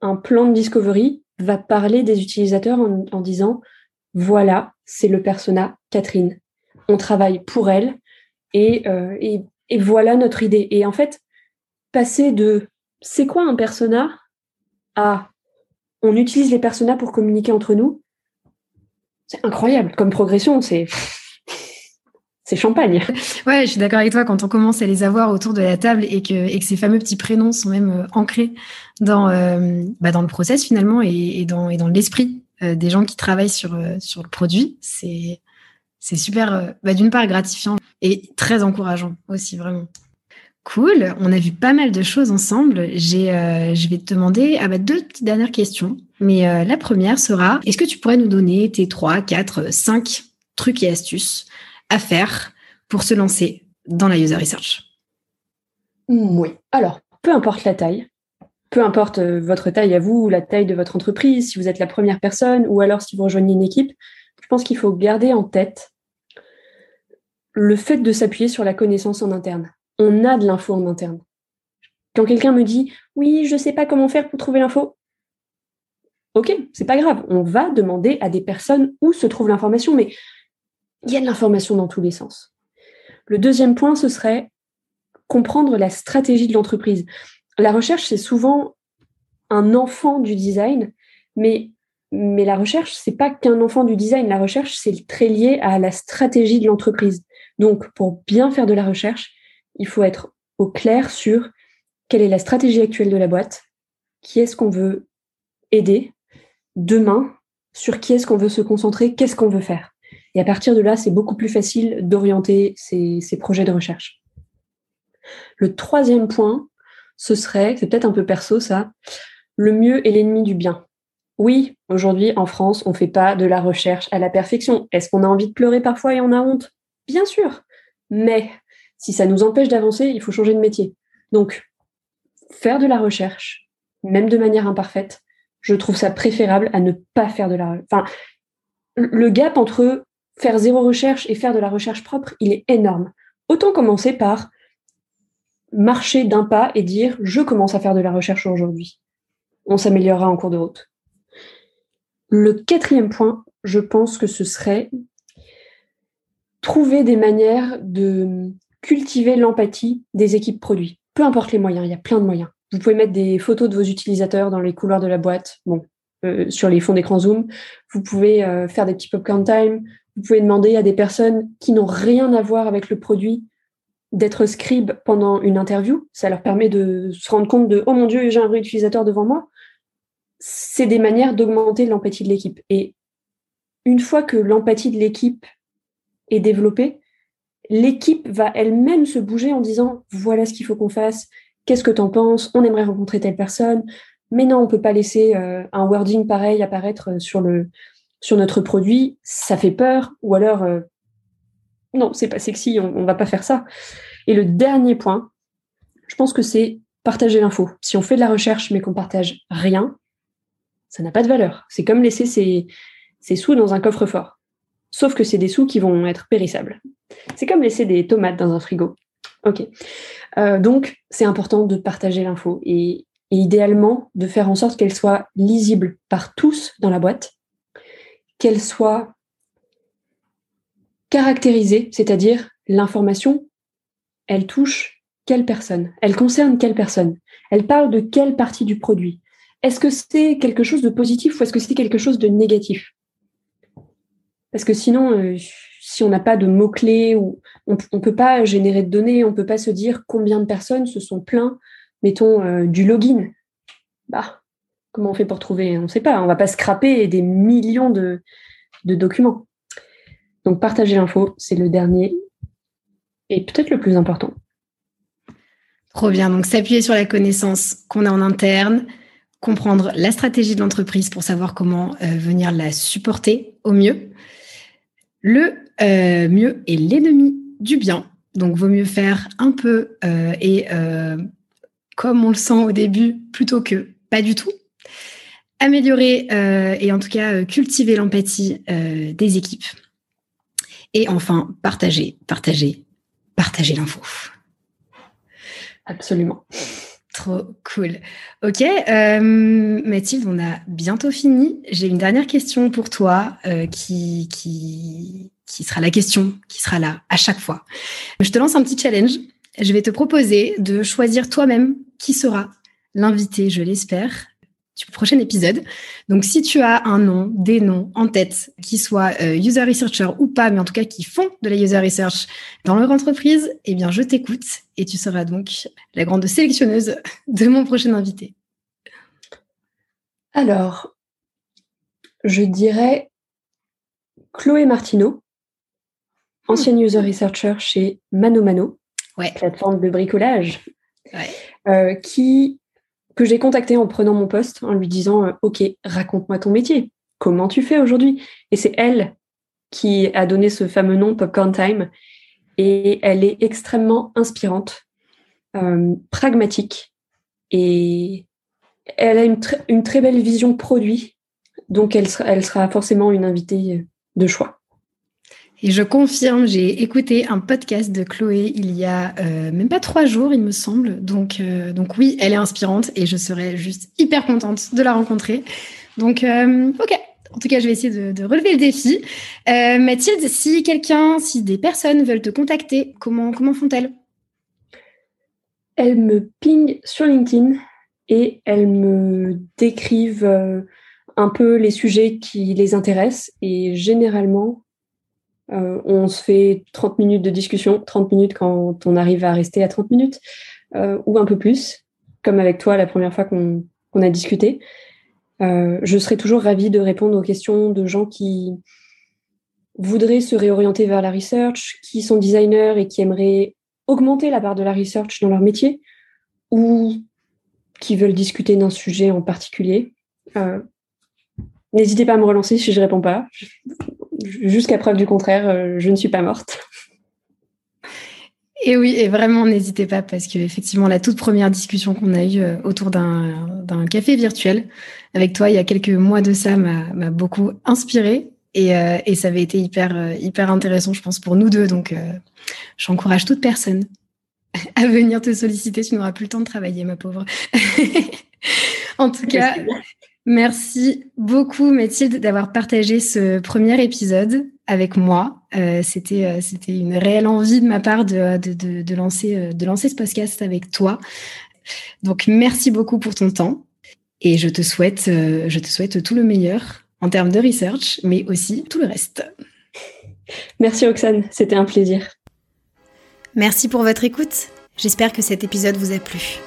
un, plan de discovery, va parler des utilisateurs en, disant, voilà, c'est le persona Catherine. On travaille pour elle et, euh, et, et voilà notre idée. Et en fait, passer de c'est quoi un persona à on utilise les personas pour communiquer entre nous, c'est incroyable comme progression, c'est c'est champagne. Ouais, je suis d'accord avec toi quand on commence à les avoir autour de la table et que, ces fameux petits prénoms sont même euh, ancrés dans, euh, bah dans le process finalement et, dans, l'esprit euh, des gens qui travaillent sur, le produit. C'est, c'est super, bah, d'une part gratifiant et très encourageant aussi, vraiment. Cool, on a vu pas mal de choses ensemble. Euh, je vais te demander ah bah, deux petites dernières questions. Mais euh, la première sera, est-ce que tu pourrais nous donner tes trois, quatre, cinq trucs et astuces à faire pour se lancer dans la user research? Oui. Alors, peu importe la taille, peu importe euh, votre taille à vous, la taille de votre entreprise, si vous êtes la première personne ou alors si vous rejoignez une équipe, je pense qu'il faut garder en tête le fait de s'appuyer sur la connaissance en interne on a de l'info en interne. Quand quelqu'un me dit oui, je ne sais pas comment faire pour trouver l'info, ok, c'est pas grave, on va demander à des personnes où se trouve l'information, mais il y a de l'information dans tous les sens. Le deuxième point, ce serait comprendre la stratégie de l'entreprise. La recherche, c'est souvent un enfant du design, mais, mais la recherche, c'est pas qu'un enfant du design. La recherche, c'est très lié à la stratégie de l'entreprise. Donc, pour bien faire de la recherche, il faut être au clair sur quelle est la stratégie actuelle de la boîte, qui est-ce qu'on veut aider demain, sur qui est-ce qu'on veut se concentrer, qu'est-ce qu'on veut faire. Et à partir de là, c'est beaucoup plus facile d'orienter ces, projets de recherche. Le troisième point, ce serait, c'est peut-être un peu perso ça, le mieux est l'ennemi du bien. Oui, aujourd'hui en France, on ne fait pas de la recherche à la perfection. Est-ce qu'on a envie de pleurer parfois et on a honte? Bien sûr. Mais si ça nous empêche d'avancer, il faut changer de métier. Donc, faire de la recherche, même de manière imparfaite, je trouve ça préférable à ne pas faire de la... Enfin, le gap entre faire zéro recherche et faire de la recherche propre, il est énorme. Autant commencer par marcher d'un pas et dire je commence à faire de la recherche aujourd'hui. On s'améliorera en cours de route. Le quatrième point, je pense que ce serait trouver des manières de cultiver l'empathie des équipes produits. Peu importe les moyens, il y a plein de moyens. Vous pouvez mettre des photos de vos utilisateurs dans les couloirs de la boîte, bon, euh, sur les fonds d'écran Zoom. Vous pouvez euh, faire des petits popcorn time. Vous pouvez demander à des personnes qui n'ont rien à voir avec le produit d'être scribe pendant une interview. Ça leur permet de se rendre compte de oh mon dieu, j'ai un vrai utilisateur devant moi. C'est des manières d'augmenter l'empathie de l'équipe. Et une fois que l'empathie de l'équipe est développée, l'équipe va elle-même se bouger en disant voilà ce qu'il faut qu'on fasse, qu'est-ce que tu en penses, on aimerait rencontrer telle personne, mais non, on peut pas laisser euh, un wording pareil apparaître sur le sur notre produit, ça fait peur, ou alors euh, non, c'est pas sexy, on, on va pas faire ça. Et le dernier point, je pense que c'est partager l'info. Si on fait de la recherche mais qu'on partage rien, ça n'a pas de valeur. C'est comme laisser ses, ses sous dans un coffre-fort. Sauf que c'est des sous qui vont être périssables. C'est comme laisser des tomates dans un frigo. Ok. Euh, donc, c'est important de partager l'info et, idéalement de faire en sorte qu'elle soit lisible par tous dans la boîte, qu'elle soit caractérisée, c'est-à-dire l'information, elle touche quelle personne, elle concerne quelle personne, elle parle de quelle partie du produit? Est-ce que c'est quelque chose de positif ou est-ce que c'est quelque chose de négatif? Parce que sinon, euh, si on n'a pas de mots-clés, ou on ne peut pas générer de données, on ne peut pas se dire combien de personnes se sont plaints, mettons, euh, du login. Bah, comment on fait pour trouver On ne sait pas. On ne va pas scraper des millions de, de documents. Donc partager l'info, c'est le dernier et peut-être le plus important. Trop bien. Donc s'appuyer sur la connaissance qu'on a en interne, comprendre la stratégie de l'entreprise pour savoir comment euh, venir la supporter au mieux. Le euh, mieux est l'ennemi du bien. Donc vaut mieux faire un peu euh, et comme on le sent au début plutôt que pas du tout. Améliorer et en tout cas cultiver l'empathie des équipes et enfin, partager, partager, partager l'info. Absolument. Trop cool. Ok, euh, Mathilde, on a bientôt fini. J'ai une dernière question pour toi euh, qui, qui, qui sera la question qui sera là à chaque fois. Je te lance un petit challenge. Je vais te proposer de choisir toi-même qui sera l'invité, je l'espère, du prochain épisode. Donc, si tu as un nom, des noms en tête, qui soient euh, user researcher ou pas, mais en tout cas qui font de la user research dans leur entreprise, eh bien, je t'écoute et tu seras donc la grande sélectionneuse de mon prochain invité. Alors, je dirais Chloé Martineau, ancienne hmm. user researcher chez Mano Mano, plateforme de bricolage, euh, qui que j'ai contacté en prenant mon poste, en lui disant euh, Ok, raconte-moi ton métier. Comment tu fais aujourd'hui? Et c'est elle qui a donné ce fameux nom Popcorn Time. Et elle est extrêmement inspirante, euh, pragmatique et elle a une, une, très belle vision produit. Donc elle sera forcément une invitée de choix. Et je confirme, j'ai écouté un podcast de Chloé il y a euh, même pas trois jours, il me semble. Donc, euh, donc oui, elle est inspirante et je serais juste hyper contente de la rencontrer. Donc, euh, ok. En tout cas, je vais essayer de, de relever le défi. Mathilde, si quelqu'un, si des personnes veulent te contacter, comment, comment font-elles? Elles me pingent sur LinkedIn et elles me décrivent un peu les sujets qui les intéressent. Et généralement, euh, on se fait 30 minutes de discussion, 30 minutes quand on arrive à rester à 30 minutes, euh, ou un peu plus, comme avec toi la première fois qu'on a discuté. Euh, je serais toujours ravie de répondre aux questions de gens qui voudraient se réorienter vers la research, qui sont designers et qui aimeraient augmenter la part de la research dans leur métier, ou qui veulent discuter d'un sujet en particulier. N'hésitez pas à me relancer si je ne réponds pas. Jusqu'à preuve du contraire, je ne suis pas morte. Et oui, et vraiment, n'hésitez pas parce que effectivement, la toute première discussion qu'on a eue euh, autour d'un café virtuel avec toi il y a quelques mois de ça m'a beaucoup inspiré et, euh, et, ça avait été hyper euh, hyper intéressant, je pense, pour nous deux. Donc, j'encourage toute personne à venir te solliciter. Tu n'auras plus le temps de travailler, ma pauvre. en tout cas, merci beaucoup, Mathilde, d'avoir partagé ce premier épisode avec moi. Euh, c'était euh, c'était une réelle envie de ma part de, de, de, lancer euh, de lancer ce podcast avec toi. Donc merci beaucoup pour ton temps et je te souhaite je te souhaite tout le meilleur en termes de research, mais aussi tout le reste. Merci Oxane, c'était un plaisir. Merci pour votre écoute. J'espère que cet épisode vous a plu.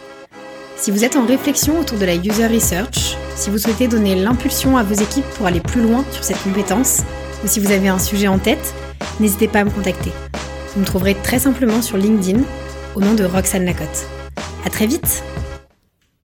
Si vous êtes en réflexion autour de la user research, si vous souhaitez donner l'impulsion à vos équipes pour aller plus loin sur cette compétence, ou si vous avez un sujet en tête, n'hésitez pas à me contacter. Vous me trouverez très simplement sur LinkedIn au nom de Roxane Lacotte. À très vite